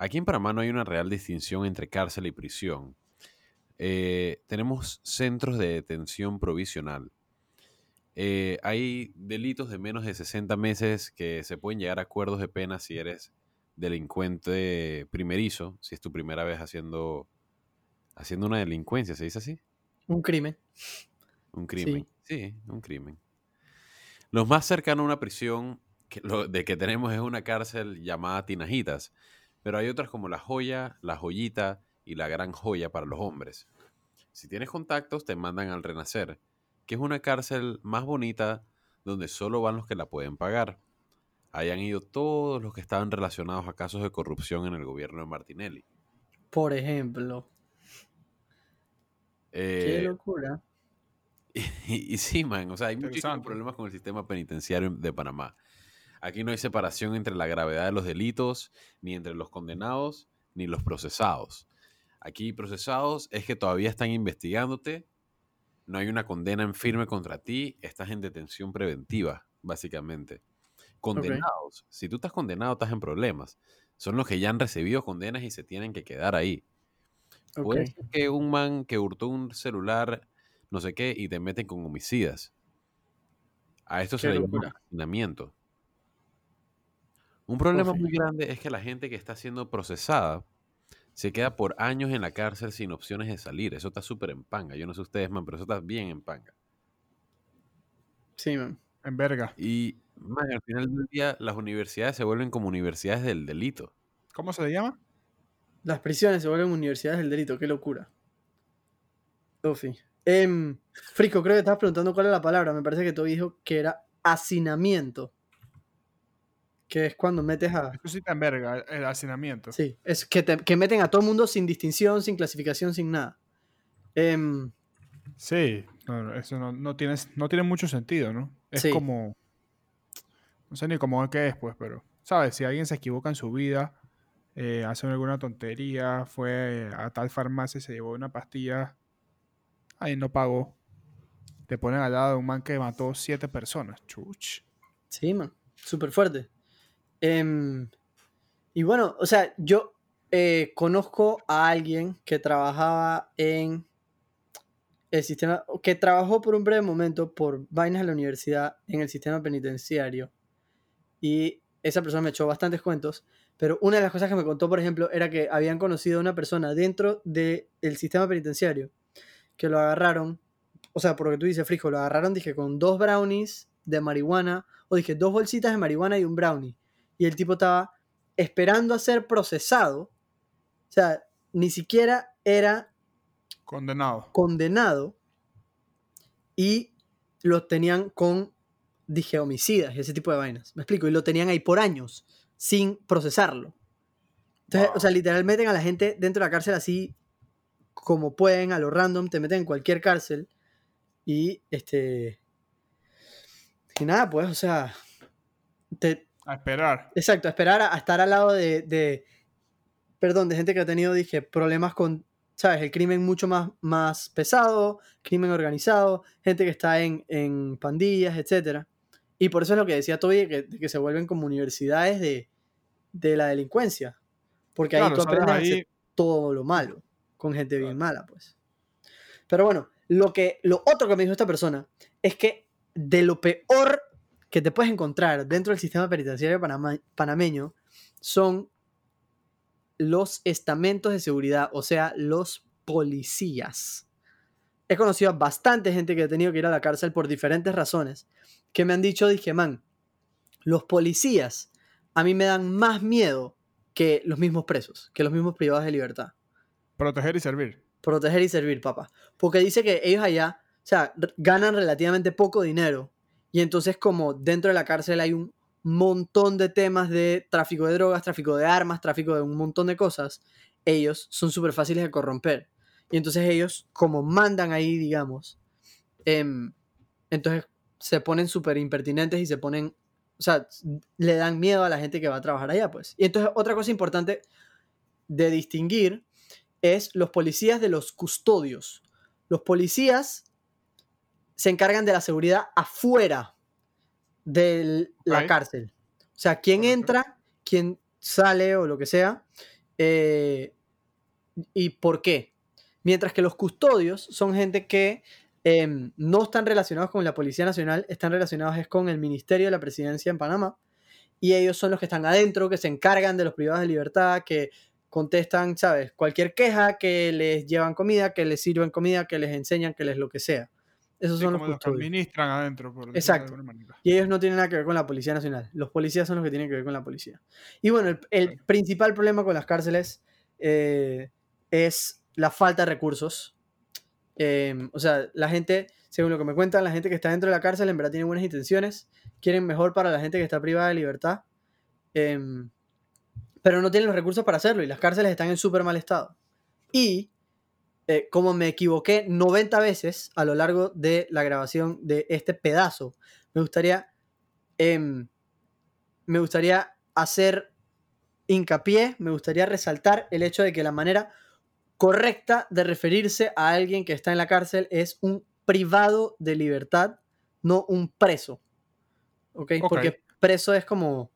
Aquí en Panamá no hay una real distinción entre cárcel y prisión. Eh, tenemos centros de detención provisional. Eh, hay delitos de menos de 60 meses que se pueden llegar a acuerdos de pena si eres delincuente primerizo, si es tu primera vez haciendo, haciendo una delincuencia, ¿se dice así? Un crimen. Un crimen. Sí, un crimen. Los más cercanos a una prisión que lo, de que tenemos es una cárcel llamada Tinajitas, pero hay otras como La Joya, La Joyita y La Gran Joya para los hombres. Si tienes contactos, te mandan al Renacer, que es una cárcel más bonita donde solo van los que la pueden pagar. Ahí han ido todos los que estaban relacionados a casos de corrupción en el gobierno de Martinelli. Por ejemplo. Qué Eh, locura. [laughs] Y, y sí, man, o sea, hay muchísimos problemas con el sistema penitenciario de Panamá. Aquí no hay separación entre la gravedad de los delitos, ni entre los condenados, ni los procesados. Aquí procesados es que todavía están investigándote, no hay una condena en firme contra ti, estás en detención preventiva, básicamente. Condenados, si tú estás condenado, estás en problemas. Son los que ya han recibido condenas y se tienen que quedar ahí. Ok. Puede ser que un man que hurtó un celular, no sé qué, y te meten con homicidas. A esto se le llama hacinamiento. Un problema muy grande es que la gente que está siendo procesada se queda por años en la cárcel sin opciones de salir. Eso está súper en panga. Yo no sé ustedes, man, pero eso está bien en panga. Sí, man. En verga. Y, man, al final del día, las universidades se vuelven como universidades del delito. ¿Cómo se le llama? Las prisiones se vuelven universidades del delito, qué locura. Ufi. Em, Frico, creo que estabas preguntando cuál es la palabra. Me parece que tú dijo que era hacinamiento. Que es cuando metes a... Eso sí te enverga, el hacinamiento. Sí, es que, te- que meten a todo el mundo sin distinción, sin clasificación, sin nada. Em, Sí, no, eso no, no, tiene, no tiene mucho sentido, ¿no? Es Sí. como... No sé ni cómo qué es, pues, pero... ¿Sabes? Si alguien se equivoca en su vida, eh, hace alguna tontería, fue a tal farmacia y se llevó una pastilla, ahí no pagó. Te ponen al lado de un man que mató siete personas. Chuch. Sí, man. Súper fuerte. Em, y bueno, o sea, yo eh, conozco a alguien que trabajaba en el sistema, que trabajó por un breve momento por vainas de la universidad en el sistema penitenciario. Y esa persona me echó bastantes cuentos. Pero una de las cosas que me contó, por ejemplo, era que habían conocido a una persona dentro del sistema penitenciario que lo agarraron, o sea, por lo que tú dices, Frijo, lo agarraron, dije, con dos brownies de marihuana, o dije, dos bolsitas de marihuana y un brownie. Y el tipo estaba esperando a ser procesado. O sea, ni siquiera era Condenado. condenado y lo tenían con, dije, homicidas y ese tipo de vainas. Me explico, y lo tenían ahí por años sin procesarlo. Entonces, o sea, literal meten a la gente dentro de la cárcel así como pueden, a lo random, te meten en cualquier cárcel y este... Y nada, pues, o sea, te, A esperar. Exacto, esperar a, a estar al lado de, de- Perdón, de gente que ha tenido, dije, problemas con. ¿Sabes? El crimen mucho más, más pesado, crimen organizado, gente que está en, en pandillas, etc. Y por eso es lo que decía Toby, que, se vuelven como universidades de, de la delincuencia. Porque ahí tú aprendes a hacer todo lo malo, con gente bien mala, pues. Pero bueno, lo, que, lo otro que me dijo esta persona es que de lo peor que te puedes encontrar dentro del sistema penitenciario panama- panameño son los estamentos de seguridad, o sea, los policías. He conocido a bastante gente que ha tenido que ir a la cárcel por diferentes razones, que me han dicho, dije, man, los policías a mí me dan más miedo que los mismos presos, que los mismos privados de libertad Proteger y servir. proteger y servir, papá. Porque dice que ellos allá, o sea, ganan relativamente poco dinero. Y entonces como dentro de la cárcel hay un montón de temas de tráfico de drogas, tráfico de armas, tráfico de un montón de cosas, ellos son súper fáciles de corromper. Y entonces ellos, como mandan ahí, digamos, em, entonces se ponen súper impertinentes y se ponen, o sea, le dan miedo a la gente que va a trabajar allá, pues. Y entonces otra cosa importante de distinguir es los policías de los custodios. Los policías se encargan de la seguridad afuera de la cárcel. O sea, quién entra, quién sale o lo que sea, eh, y por qué. Mientras que los custodios son gente que em, no están relacionados con la Policía Nacional, están relacionados es con el Ministerio de la Presidencia en Panamá, y ellos son los que están adentro, que se encargan de los privados de libertad, que contestan, ¿sabes? Cualquier queja, que les llevan comida, que les sirven comida, que les enseñan, que les lo que sea. Esos Sí, son los los que administran adentro, por Exacto. Y ellos no tienen nada que ver con la Policía Nacional. Los policías son los que tienen que ver con la policía. Y bueno, el, principal problema con las cárceles eh, es la falta de recursos. Eh, o sea, la gente, según lo que me cuentan, la gente que está dentro de la cárcel en verdad tiene buenas intenciones, quieren mejor para la gente que está privada de libertad, em, pero no tienen los recursos para hacerlo y las cárceles están en súper mal estado. Y eh, como me equivoqué 90 veces a lo largo de la grabación de este pedazo, me gustaría, em, me gustaría hacer hincapié, me gustaría resaltar el hecho de que la manera correcta de referirse a alguien que está en la cárcel es un privado de libertad, no un preso. ¿Ok? Porque preso es como.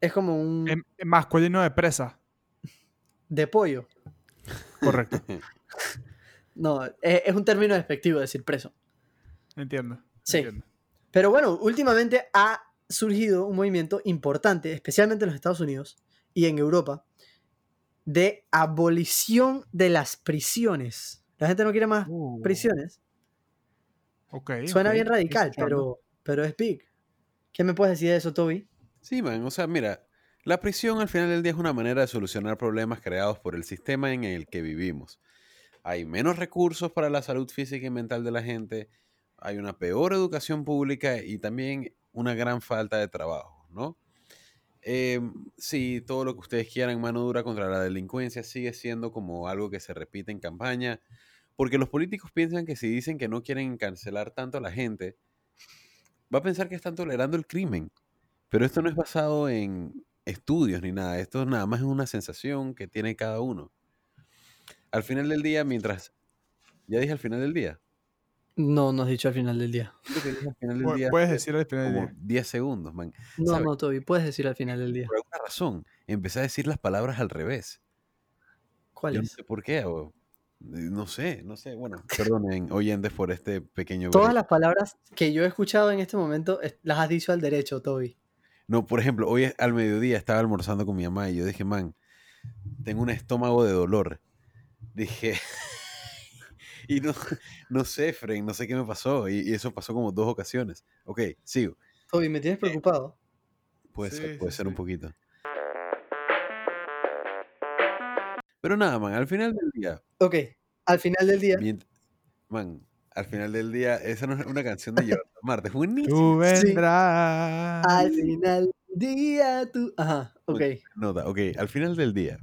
Es como un. Es, es masculino de presa. de pollo. Correcto. [laughs] No, es, es un término despectivo decir preso. Entiendo. Sí. entiendo. Pero bueno, últimamente ha surgido un movimiento importante, especialmente en los Estados Unidos y en Europa, de abolición de las prisiones. La gente no quiere más Uh, prisiones. ok, Suena bien radical, pero, pero es big. ¿Qué me puedes decir de eso, Toby? Sí, man, o sea, mira, la prisión al final del día es una manera de solucionar problemas creados por el sistema en el que vivimos. Hay menos recursos para la salud física y mental de la gente, hay una peor educación pública y también una gran falta de trabajo, ¿no? Eh, sí, todo lo que ustedes quieran, mano dura contra la delincuencia sigue siendo como algo que se repite en campaña, porque los políticos piensan que si dicen que no quieren cancelar tanto a la gente, va a pensar que están tolerando el crimen. Pero esto no es basado en estudios ni nada, esto nada más es una sensación que tiene cada uno. Al final del día, mientras... Ya dije al final del día. No, no has dicho al final del día. Al final del día Puedes decir al final del día. 10 segundos, man. No, ¿Sabes? no, Toby, puedes decir al final del día. Por alguna razón, empecé a decir las palabras al revés. ¿Cuál Yo no es? sé por qué, eh, no sé, no sé. Bueno, perdonen, oyentes, por este pequeño... Todas las palabras que yo he escuchado en este momento es- las has dicho al derecho, Toby. No, por ejemplo, hoy al mediodía estaba almorzando con mi mamá y yo dije, man, tengo un estómago de dolor. Dije, [laughs] y no, no sé, Fren, no sé qué me pasó. Y, y eso pasó como dos ocasiones. Ok, sigo. Toby, me tienes preocupado. Puede ser, puede sí, ser un poquito. Pero nada, man, al final del día, Ok, al final del día. man, al final del día, esa no es una canción de Jonathan Marte, es buenísima. Tú Sí. vendrás. Al final del día tú. Ajá, ok. Nota, ok, al final del día,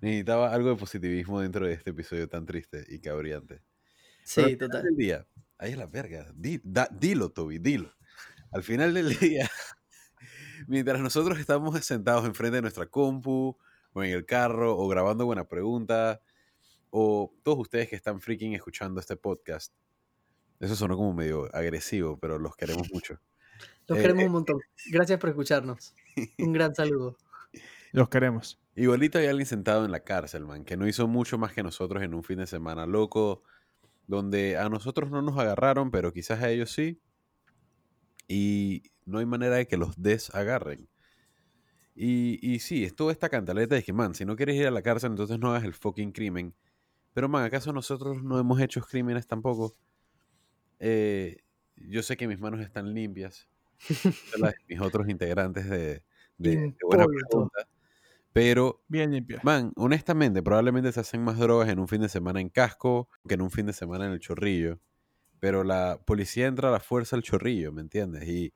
necesitaba algo de positivismo dentro de este episodio tan triste y cabriante. Pero Sí, al final total. del día, ahí es la verga. Di- da- dilo, Toby, dilo. Al final del día, [laughs] mientras nosotros estamos sentados enfrente de nuestra compu, o en el carro, o grabando Buena Pregunta, o todos ustedes que están freaking escuchando este podcast, eso sonó como medio agresivo, pero los queremos [laughs] mucho. Los Eh, queremos eh. un montón. Gracias por escucharnos. Un gran saludo. [laughs] Los queremos. Igualito hay alguien sentado en la cárcel, man, que no hizo mucho más que nosotros en un fin de semana loco, donde a nosotros no nos agarraron, pero quizás a ellos sí. Y no hay manera de que los desagarren. Y, y sí, estuvo esta cantaleta de que, man, si no quieres ir a la cárcel, entonces no hagas el fucking crimen. Pero, man, ¿acaso nosotros no hemos hecho crímenes tampoco? Eh, yo sé que mis manos están limpias. las mis otros integrantes de, de, de Buena. Pregunta. Pero Bien limpia. Man, honestamente, probablemente se hacen más drogas en un fin de semana en casco que en un fin de semana en el chorrillo. Pero la policía entra a la fuerza al chorrillo, ¿me entiendes? Y,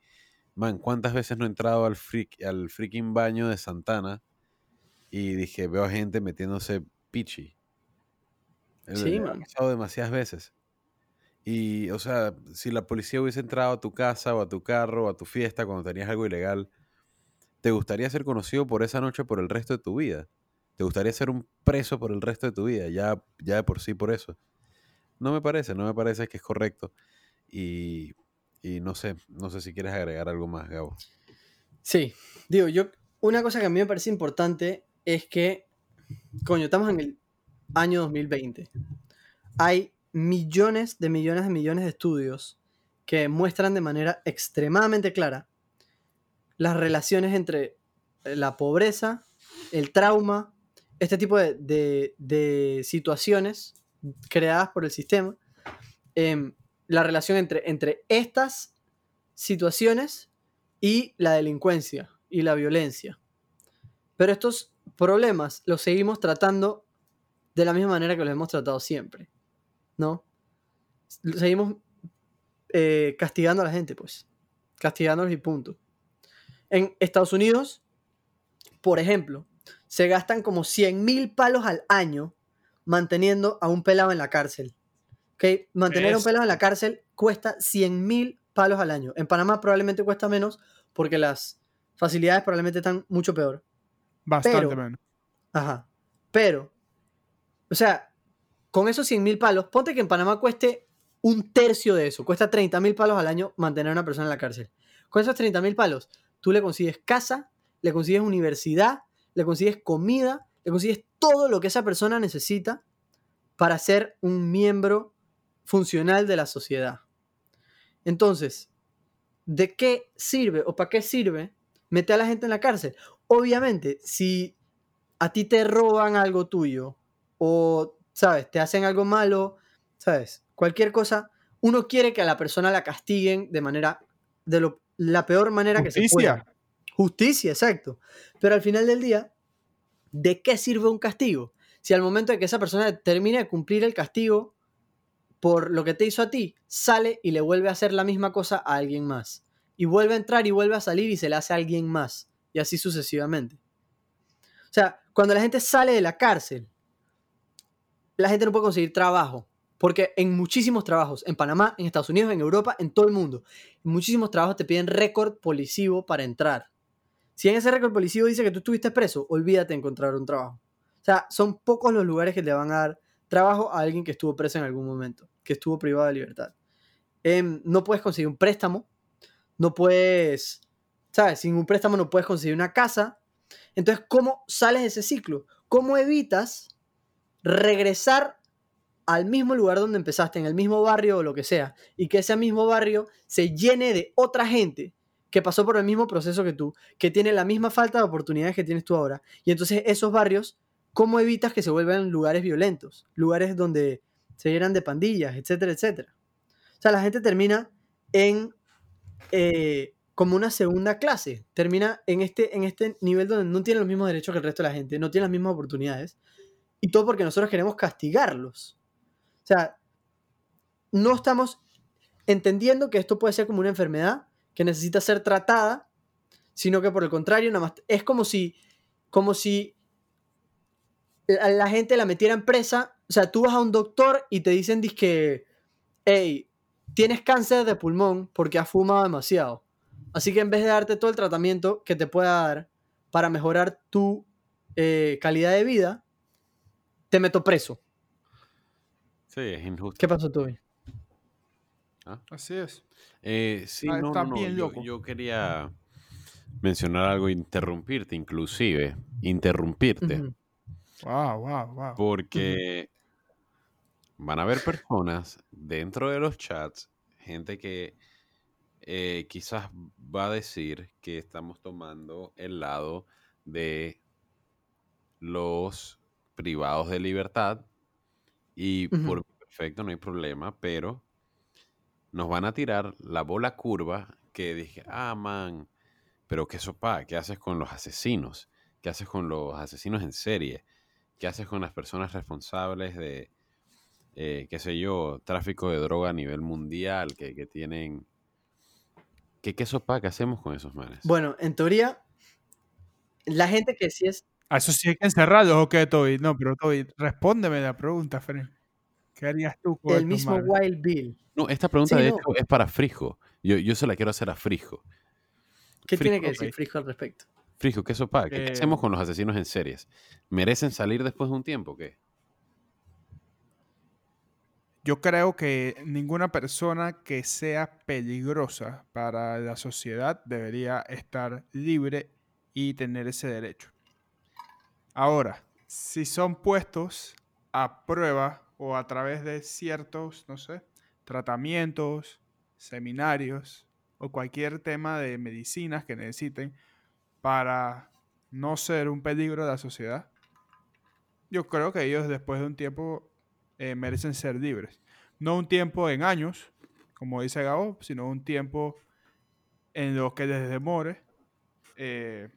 man, ¿cuántas veces no he entrado al, freak, al freaking baño de Santana y dije, veo a gente metiéndose pichi? Sí, ha man. pasado demasiadas veces. Y, o sea, si la policía hubiese entrado a tu casa o a tu carro o a tu fiesta cuando tenías algo ilegal, ¿te gustaría ser conocido por esa noche por el resto de tu vida? ¿Te gustaría ser un preso por el resto de tu vida? Ya, ya de por sí por eso. No me parece, no me parece que es correcto. Y, y no sé, no sé si quieres agregar algo más, Gabo. Sí, digo, yo, una cosa que a mí me parece importante es que, coño, estamos en el año 2020. Hay millones de millones de millones de estudios que muestran de manera extremadamente clara las relaciones entre la pobreza, el trauma, este tipo de situaciones creadas por el sistema, em, la relación entre, entre estas situaciones y la delincuencia y la violencia. Pero estos problemas los seguimos tratando de la misma manera que los hemos tratado siempre, ¿no? Seguimos eh, castigando a la gente, pues. Castigándolos y punto. En Estados Unidos, por ejemplo, se gastan como 100 mil palos al año manteniendo a un pelado en la cárcel. ¿Ok? Mantener a un pelado en la cárcel cuesta 100 mil palos al año. En Panamá probablemente cuesta menos porque las facilidades probablemente están mucho peor. Bastante pero- menos. Ajá. Pero, o sea, con esos 100 mil palos, ponte que en Panamá cueste un tercio de eso. Cuesta 30 mil palos al año mantener a una persona en la cárcel. Con esos 30 mil palos, tú le consigues casa, le consigues universidad, le consigues comida, le consigues todo lo que esa persona necesita para ser un miembro funcional de la sociedad. Entonces, ¿de qué sirve o para qué sirve meter a la gente en la cárcel? Obviamente, si a ti te roban algo tuyo o, ¿sabes? Te hacen algo malo, ¿sabes? Cualquier cosa, uno quiere que a la persona la castiguen de manera, de lo- la peor manera que se pueda. Justicia, exacto. Pero al final del día, ¿de qué sirve un castigo? Si al momento de que esa persona termine de cumplir el castigo por lo que te hizo a ti, sale y le vuelve a hacer la misma cosa a alguien más. Y vuelve a entrar y vuelve a salir y se le hace a alguien más. y así sucesivamente. O sea, cuando la gente sale de la cárcel, la gente no puede conseguir trabajo. Porque en muchísimos trabajos, en Panamá, en Estados Unidos, en Europa, en todo el mundo, en muchísimos trabajos te piden récord policivo para entrar. Si en ese récord policivo dice que tú estuviste preso, olvídate de encontrar un trabajo. O sea, son pocos los lugares que te van a dar trabajo a alguien que estuvo preso en algún momento, que estuvo privado de libertad. Em, no puedes conseguir un préstamo, no puedes, ¿sabes? Sin un préstamo no puedes conseguir una casa. Entonces, ¿cómo sales de ese ciclo? ¿Cómo evitas regresar al mismo lugar donde empezaste, en el mismo barrio o lo que sea, y que ese mismo barrio se llene de otra gente que pasó por el mismo proceso que tú, que tiene la misma falta de oportunidades que tienes tú ahora. Y entonces esos barrios, ¿cómo evitas que se vuelvan lugares violentos? Lugares donde se llenan de pandillas, etcétera, etcétera. O sea, la gente termina en eh, como una segunda clase, termina en este, en este nivel donde no tiene los mismos derechos que el resto de la gente, no tiene las mismas oportunidades, y todo porque nosotros queremos castigarlos. O sea, no estamos entendiendo que esto puede ser como una enfermedad que necesita ser tratada, sino que por el contrario, nada más es como si, como si la, gente la metiera en presa. O sea, tú vas a un doctor y te dicen que, hey, tienes cáncer de pulmón porque has fumado demasiado. Así que en vez de darte todo el tratamiento que te pueda dar para mejorar tu eh, calidad de vida, te meto preso. Sí, es injusto. ¿Qué pasó, Toby? ¿Ah? Así es. Eh, sí, no, no, Yo, quería mencionar algo, interrumpirte, inclusive. Interrumpirte. Wow, wow, wow. Porque van a haber personas dentro de los chats, gente que eh, quizás va a decir que estamos tomando el lado de los privados de libertad y por perfecto, no hay problema, pero nos van a tirar la bola curva que dije, ah, man, pero qué sopa, ¿qué haces con los asesinos? ¿Qué haces con los asesinos en serie? ¿Qué haces con las personas responsables de, eh, qué sé yo, tráfico de droga a nivel mundial que, que tienen... ¿Qué, ¿Qué sopa? ¿Qué hacemos con esos manes? Bueno, en teoría, la gente que sí es ¿A eso sí hay que encerrarlos o qué, Toby? No, pero Toby, respóndeme la pregunta, Fred. ¿Qué harías tú con El mismo Wild Bill. No, esta pregunta de hecho es para Frijo. Yo, yo se la quiero hacer a Frijo. ¿Qué tiene que decir Frijo al respecto? Frijo, ¿qué sopa? ¿Qué, hacemos con los asesinos en series? ¿Merecen salir después de un tiempo o qué? Yo creo que ninguna persona que sea peligrosa para la sociedad debería estar libre y tener ese derecho. Ahora, si son puestos a prueba o a través de ciertos, no sé, tratamientos, seminarios o cualquier tema de medicinas que necesiten para no ser un peligro de la sociedad, yo creo que ellos después de un tiempo eh, merecen ser libres. No un tiempo en años, como dice Gabo, sino un tiempo en lo que les demore eh,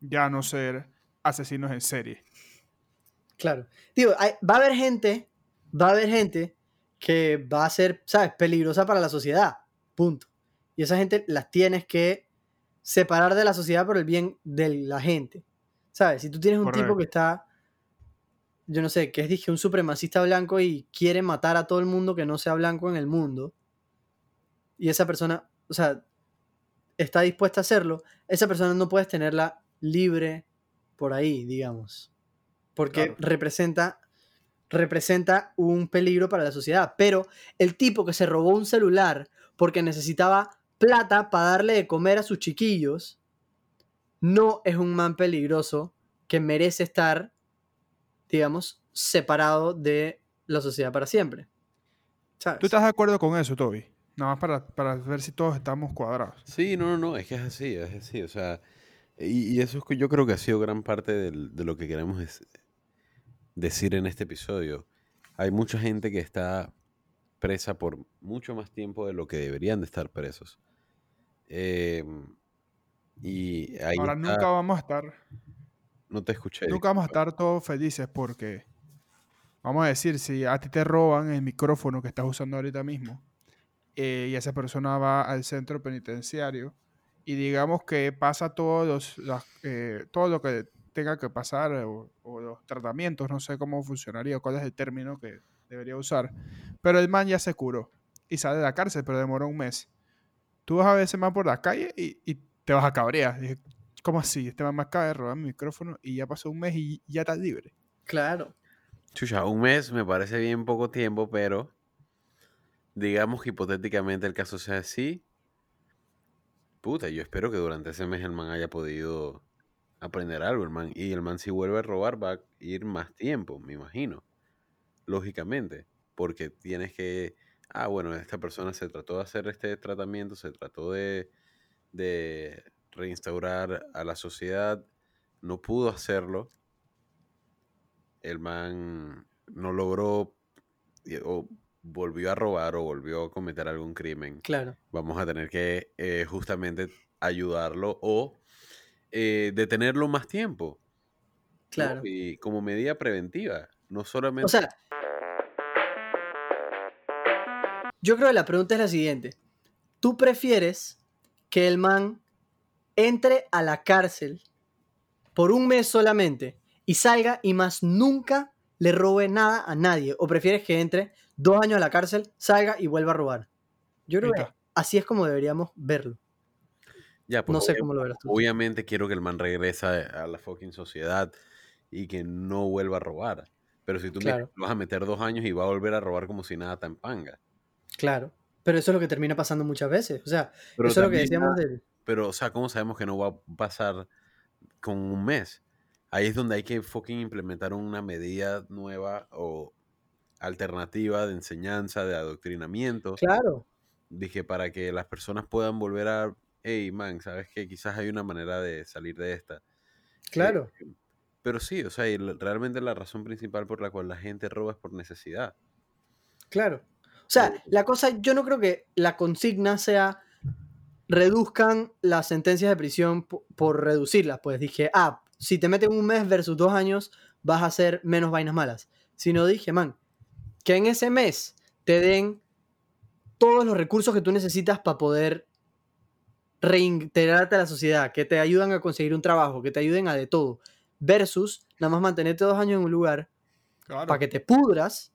ya no ser asesinos en serie. Claro. Digo, va a haber gente, va a haber gente que va a ser, ¿sabes?, peligrosa para la sociedad. Punto. Y esa gente las tienes que separar de la sociedad por el bien de la gente. ¿Sabes? Si tú tienes un tipo que está, yo no sé, que es dije, un supremacista blanco y quiere matar a todo el mundo que no sea blanco en el mundo, y esa persona, o sea, está dispuesta a hacerlo, esa persona no puedes tenerla libre por ahí, digamos. Porque representa, representa un peligro para la sociedad. Pero el tipo que se robó un celular porque necesitaba plata para darle de comer a sus chiquillos, no es un man peligroso que merece estar, digamos, separado de la sociedad para siempre. ¿Tú estás de acuerdo con eso, Toby? Nada más para, para, ver si todos estamos cuadrados. Sí, no, no, no, es que es así, es así. O sea, y, eso es que yo creo que ha sido gran parte de lo que queremos decir en este episodio. Hay mucha gente que está presa por mucho más tiempo de lo que deberían de estar presos. Em, y Ahora nunca vamos a estar. No te escuché. Nunca vamos a estar todos felices porque, vamos a decir, si a ti te roban el micrófono que estás usando ahorita mismo eh, y esa persona va al centro penitenciario y digamos que pasa todos los, eh, todo lo que tenga que pasar o, o los tratamientos, no sé cómo funcionaría, cuál es el término que debería usar, pero el man ya se curó y sale de la cárcel, pero demoró un mes. Tú vas a ver ese man por la calle y, y te vas a cabrear. Dije, ¿cómo así? Este man me acaba de robar mi micrófono y ya pasó un mes y ya estás libre. Claro. Chucha, un mes me parece bien poco tiempo, pero digamos que hipotéticamente el caso sea así. Puta, yo espero que durante ese mes el man haya podido aprender algo, el man. Y el man si vuelve a robar va a ir más tiempo, me imagino. Lógicamente. Porque tienes que... Ah, bueno, esta persona se trató de hacer este tratamiento, se trató de, de reinstaurar a la sociedad, no pudo hacerlo. El man no logró o volvió a robar o volvió a cometer algún crimen Claro. vamos a tener que eh, justamente ayudarlo o eh, detenerlo más tiempo. ¿no? Claro. Y como medida preventiva, no solamente... O sea, yo creo que la pregunta es la siguiente. ¿Tú prefieres que el man entre a la cárcel por un mes solamente y salga y más nunca le robe nada a nadie? ¿O prefieres que entre dos años a la cárcel, salga y vuelva a robar? Yo creo que así es como deberíamos verlo. ya, pues, No sé cómo lo verás tú. Obviamente quiero que el man regrese a la fucking sociedad y que no vuelva a robar. Pero si tú me vas a meter dos años y va a volver a robar como si nada tan panga. Claro. Pero eso es lo que termina pasando muchas veces. O sea, Pero eso es lo que decíamos del... Pero, o sea, ¿cómo sabemos que no va a pasar con un mes? Ahí es donde hay que fucking implementar una medida nueva o alternativa de enseñanza, de adoctrinamiento. Claro. Dije, para que las personas puedan volver a, hey, man, ¿sabes qué? Quizás hay una manera de salir de esta. Claro. Eh, pero sí, o sea, realmente la razón principal por la cual la gente roba es por necesidad. Claro. O sea, la cosa, yo no creo que la consigna sea reduzcan las sentencias de prisión po- por, reducirlas. Pues dije, ah, si te meten un mes versus dos años, vas a hacer menos vainas malas. Sino dije, man, que en ese mes te den todos los recursos que tú necesitas para poder reintegrarte a la sociedad, que te ayudan a conseguir un trabajo, que te ayuden a de todo, versus nada más mantenerte dos años en un lugar Claro, para que te pudras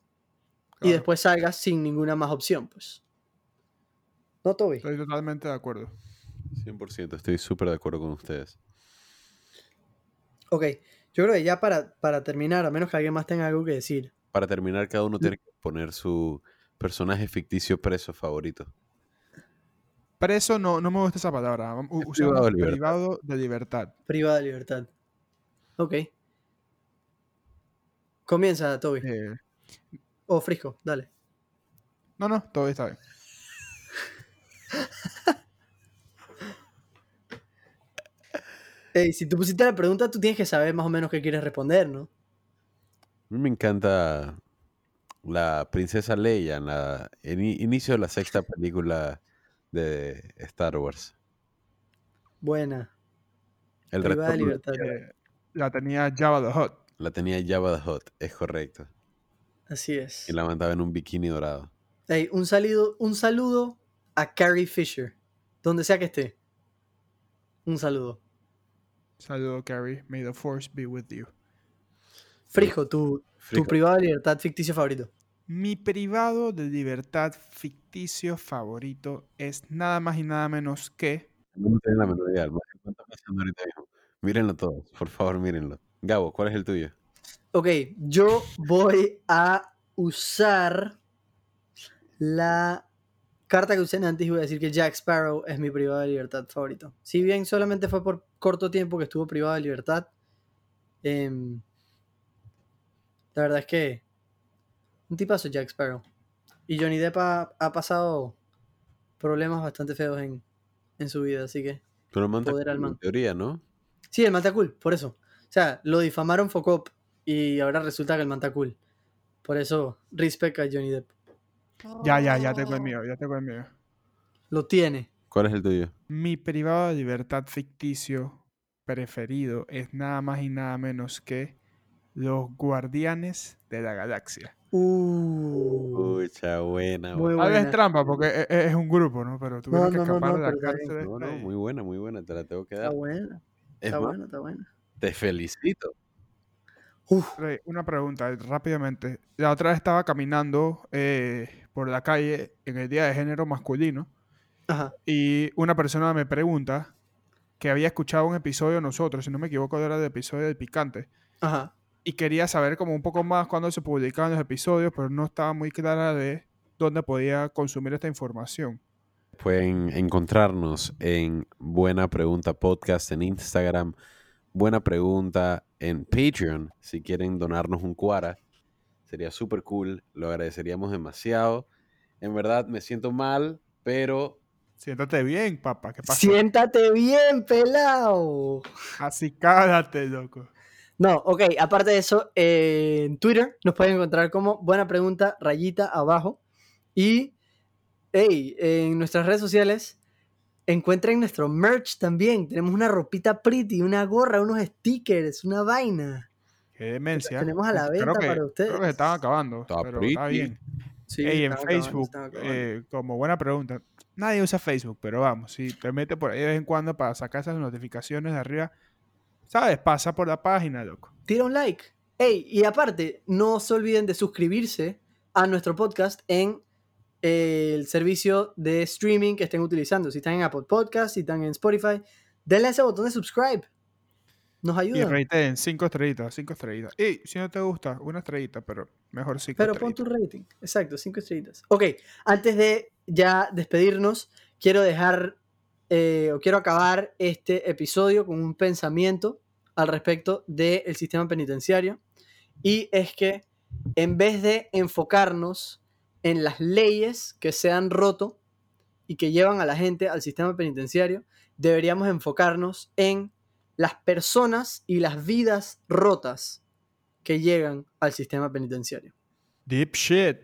y después salgas sin ninguna más opción, pues. ¿No, Toby? Estoy totalmente de acuerdo. 100%, estoy súper de acuerdo con ustedes. Ok, yo creo que ya para, para terminar, a menos que alguien más tenga algo que decir. Para terminar, cada uno tiene que poner su personaje ficticio preso favorito. Preso no, no me gusta esa palabra. Vam- u- Es Usamos privado de libertad. privado de libertad. Privada de libertad. Ok. Comienza, Toby. Eh, O Frisco, dale. no, no, todo está bien. [laughs] Si tú pusiste la pregunta, tú tienes que saber más o menos qué quieres responder, ¿no? A mí me encanta la princesa Leia en la en inicio de la sexta película de Star Wars. Buena. El Privada de libertad. Eh, la tenía Java the Hutt. La tenía Jabba the Hutt, es correcto. Así es. Y la mandaba en un bikini dorado. Ey, un, saludo, un saludo a Carrie Fisher. Donde sea que esté. Un saludo. Saludo, Carrie. May the force be with you. Frisco, tu, tu privado de libertad ficticio favorito. Mi privado de libertad ficticio favorito es nada más y nada menos que no tienen la menor idea, el man está pasando ahorita mismo. Mírenlo todos, por favor, mírenlo. Gabo, ¿cuál es el tuyo? Ok, yo voy a usar la carta que usé antes voy a decir que Jack Sparrow es mi privado de libertad favorito. Si bien solamente fue por corto tiempo que estuvo privado de libertad, em, la verdad es que un tipazo Jack Sparrow. Y Johnny Depp ha, ha pasado problemas bastante feos en, en su vida, así que... Pero el man está Poder al cool, man. teoría, ¿no? Sí, el manta cool, por eso. O sea, lo difamaron Focop y ahora resulta que el manta cool. Por eso, respect a Johnny Depp. Ya, ya, ya tengo el mío, ya tengo el mío. Lo tiene. ¿Cuál es el tuyo? Mi privado de libertad ficticio preferido es nada más y nada menos que los Guardianes de la Galaxia. Uh. Uy, Mucha buena. Muy buena. Buena. trampa porque e- e- es, un grupo, ¿no? Pero tuvieron que no, no, escapar no, de la está cárcel. No, no, muy buena, muy buena. Te la tengo que Está dar. buena. Es Está buena, está buena. te felicito. Uf, Rey, una pregunta eh, rápidamente. La otra vez estaba caminando eh, por la calle en el Día de Género Masculino ajá. y una persona me pregunta que había escuchado un episodio de nosotros, si no me equivoco era el episodio del picante, Ajá. y quería saber como un poco más cuándo se publicaban los episodios, pero no estaba muy clara de dónde podía consumir esta información. Pueden encontrarnos en Buena Pregunta Podcast en Instagram, Buena Pregunta en Patreon, si quieren donarnos un cuara. Sería súper cool, lo agradeceríamos demasiado. En verdad me siento mal, pero Siéntate bien, papá, ¿qué pasa? Siéntate bien, pelado. Así cállate, loco. No, ok, aparte de eso, eh, en Twitter nos pueden encontrar como buena pregunta, rayita abajo. Y, hey, en nuestras redes sociales encuentren nuestro merch también. Tenemos una ropita pretty, una gorra, unos stickers, una vaina. Qué demencia. tenemos a la Creo venta que- para ustedes. Creo que se estaban acabando, Está pero está pretty. bien. Sí, Ey, en Facebook, acabando. eh, como buena pregunta, nadie usa Facebook, pero vamos, si te metes por ahí de vez en cuando para sacar esas notificaciones de arriba, ¿sabes? Pasa por la página, loco. Tira un like. Hey, y aparte, no se olviden de suscribirse a nuestro podcast en el servicio de streaming que estén utilizando. Si están en Apple Podcast, si están en Spotify, denle a ese botón de subscribe. Nos Y ayuda. rateen cinco estrellitas, cinco estrellitas. Y si no te gusta, una estrellita, pero mejor cinco Pero pon tu rating. Exacto, cinco estrellitas. Ok, antes de ya despedirnos, quiero dejar eh, o quiero acabar este episodio con un pensamiento al respecto del sistema penitenciario. Y es que en vez de enfocarnos en las leyes que se han roto y que llevan a la gente al sistema penitenciario, deberíamos enfocarnos en las personas y las vidas rotas que llegan al sistema penitenciario. Deep shit.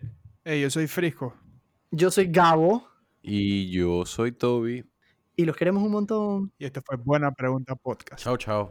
Yo soy Frisco. Yo soy Gabo y yo soy Toby. y los queremos un montón. Y esto fue Buena Pregunta Podcast. Chao, chao.